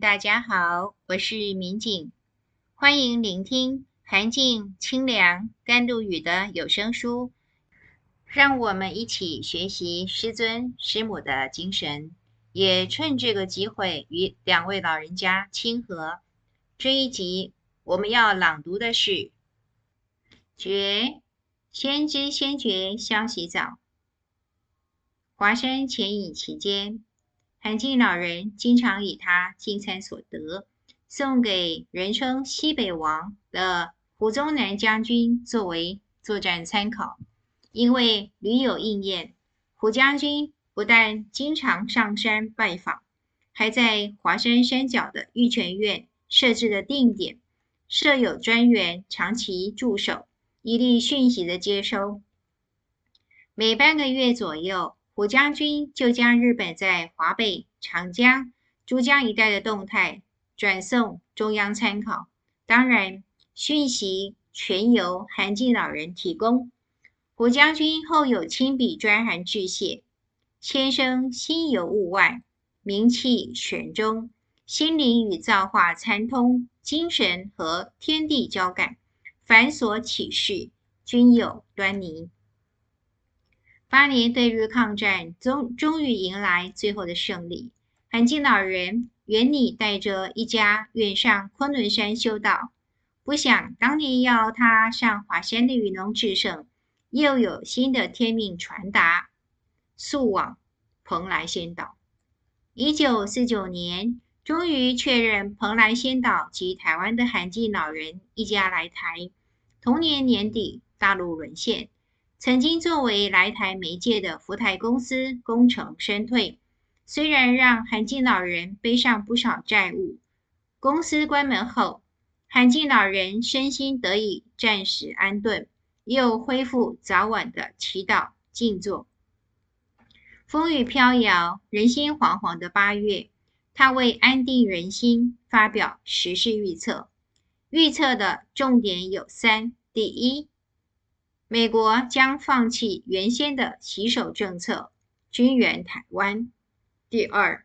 大家好，我是民警，欢迎聆听寒静、清凉、甘露雨的有声书，让我们一起学习师尊师母的精神，也趁这个机会与两位老人家亲和。这一集我们要朗读的是《觉先知先觉消息早》。华山潜隐期间，涵静老人经常以他进餐所得，送给人称西北王的胡宗南将军作为作战参考。因为屡有应验，胡将军不但经常上山拜访，还在华山山脚的玉泉院设置了定点，设有专员长期驻守，以利讯息的接收。每半个月左右，胡将军就将日本在华北、长江、珠江一带的动态转送中央参考。当然，讯息全由韩进老人提供。胡将军后有亲笔专函致谢：“先生心游物外，名气玄中，心灵与造化参通，精神和天地交感，凡所启示，均有端倪。”八年对日抗战终终于迎来最后的胜利。涵静老人原拟带着一家远上昆仑山修道，不想当年要他上华山的云龙至圣，又有新的天命传达，速往蓬莱仙岛。一九四九年，终于确认蓬莱仙岛及台湾的涵静老人一家来台。同年年底，大陆沦陷。曾经作为来台媒介的福台公司功成身退，虽然让韩静老人背上不少债务，公司关门后，韩静老人身心得以暂时安顿，又恢复早晚的祈祷静坐。风雨飘摇、人心惶惶的八月，他为安定人心发表时事预测，预测的重点有三：第一，美国将放弃原先的洗手政策，军援台湾。第二，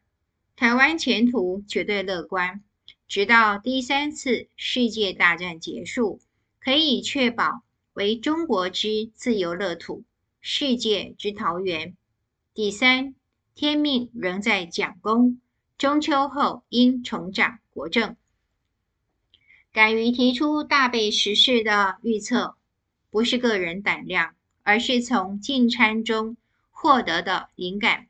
台湾前途绝对乐观，直到第三次世界大战结束，可以确保为中国之自由乐土，世界之桃源。第三，天命仍在蒋公，中秋后应重掌国政。敢于提出大备时事的预测。不是个人胆量，而是从进参中获得的灵感，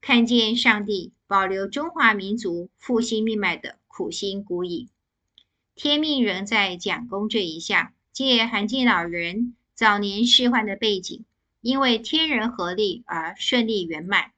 看见上帝保留中华民族复兴命脉的苦心孤诣。天命仍在蒋公这一项，借韩进老人早年仕宦的背景，因为天人合力而顺利圆满。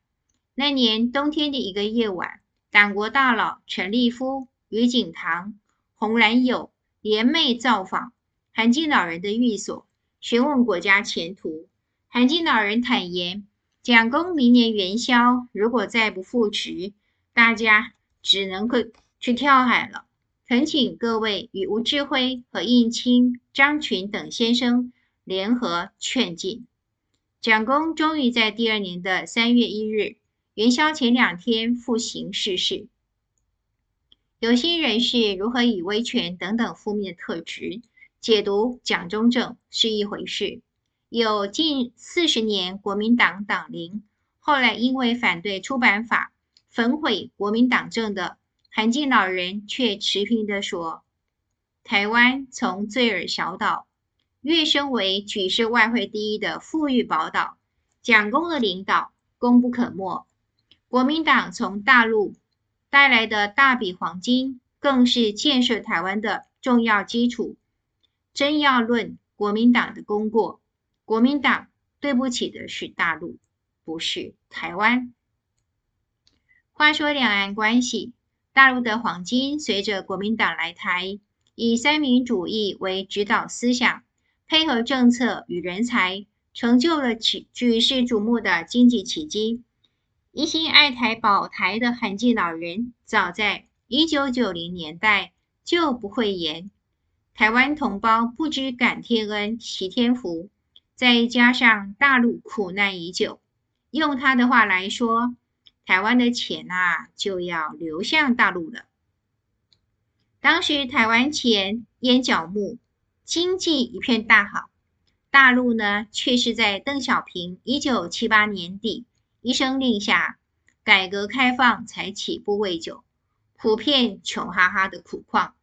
那年冬天的一个夜晚，党国大佬陈立夫、余景堂、洪兰友联袂造访。韩进老人的寓所，询问国家前途。韩进老人坦言，蒋公明年元宵如果再不复职，大家只能够去跳海了。恳请各位与吴志辉和应钦、张群等先生联合劝进。蒋公终于在第二年的三月一日元宵前两天赴行逝世。有心人士如何以威权等等负面特质，解读蒋中正是一回事，有近四十年国民党党龄，后来因为反对出版法焚毁国民党政的韩进老人，却持平地说：台湾从罪尔小岛跃升为举世外汇第一的富裕宝岛，蒋公的领导功不可没，国民党从大陆带来的大笔黄金，更是建设台湾的重要基础。真要论国民党的功过，国民党对不起的是大陆，不是台湾。话说两岸关系，大陆的黄金随着国民党来台，以三民主义为指导思想，配合政策与人才，成就了举举世瞩目的经济奇迹。一心爱台保台的涵静老人，早在一九九零年代就不讳言。台湾同胞不知感天恩、惜天福，再加上大陆苦难已久，用他的话来说，台湾的钱啊就要流向大陆了。当时台湾钱淹脚木，经济一片大好，大陆呢却是在邓小平一九七八年底一声令下，改革开放才起步未久，普遍穷哈哈的苦况。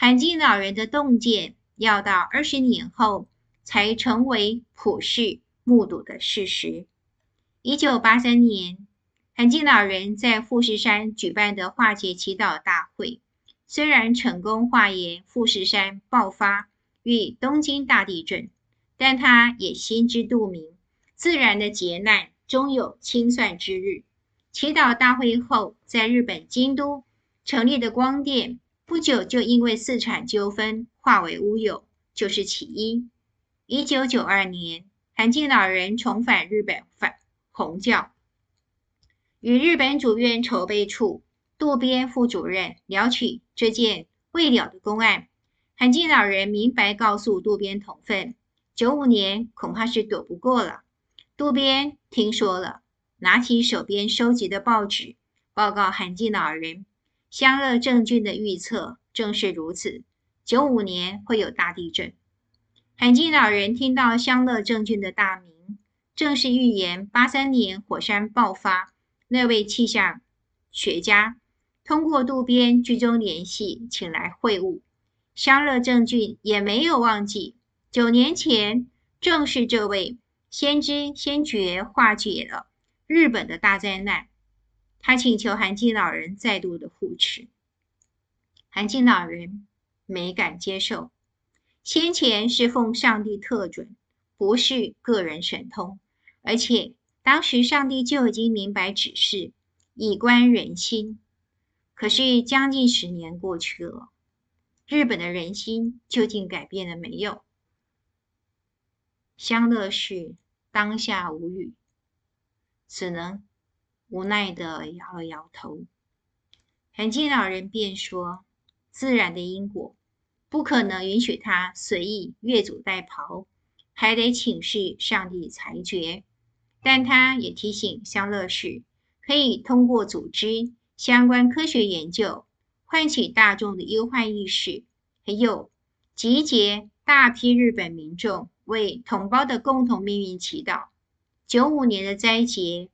韩静老人的洞见，要到二十年后才成为普世目睹的事实。一九八三年，韩静老人在富士山举办的化解祈祷大会。虽然成功化解富士山爆发与东京大地震，但他也心知肚明，自然的劫难终有清算之日。祈祷大会后，在日本京都成立的光电，不久就因为私产纠纷化为乌有，就是起因。一九九二年，韩静老人重返日本返红教，与日本主院筹备处。渡边副主任聊起这件未了的公案，韩静老人明白告诉渡边同分，九五年恐怕是躲不过了。渡边听说了，拿起手边收集的报纸，报告韩静老人，香乐正俊的预测正是如此，九五年会有大地震。韩静老人听到香乐正俊的大名，正是预言八三年火山爆发那位气象学家。通过渡边居中联系，请来会晤。香乐正俊也没有忘记，九年前正是这位先知先觉化解了日本的大灾难。他请求韩静老人再度的护持，韩静老人没敢接受。先前是奉上帝特准，不是个人神通，而且当时上帝就已经明白指示，以观人心。可是将近十年过去了，日本的人心究竟改变了没有？香乐氏当下无语，只能无奈地摇了摇头。韩金老人便说：“自然的因果不可能允许他随意越俎代庖，还得请示上帝裁决。”但他也提醒香乐士，可以通过组织。相关科学研究，唤起大众的忧患意识，还有集结大批日本民众为同胞的共同命运祈祷。九五年的灾劫，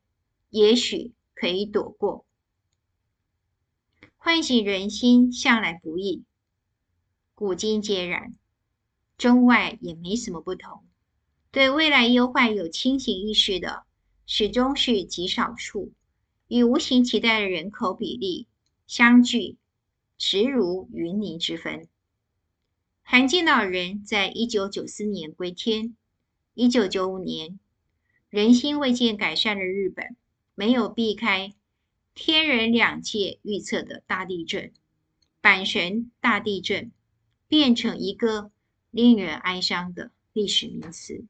也许可以躲过。唤醒人心向来不易，古今皆然，中外也没什么不同。对未来忧患有清醒意识的，始终是极少数。与无形期待的人口比例相距，直如云泥之分。韩静老人在一九九四年归天，一九九五年人心未见改善的日本，没有避开天人两界预测的大地震，阪神大地震变成一个令人哀伤的历史名词。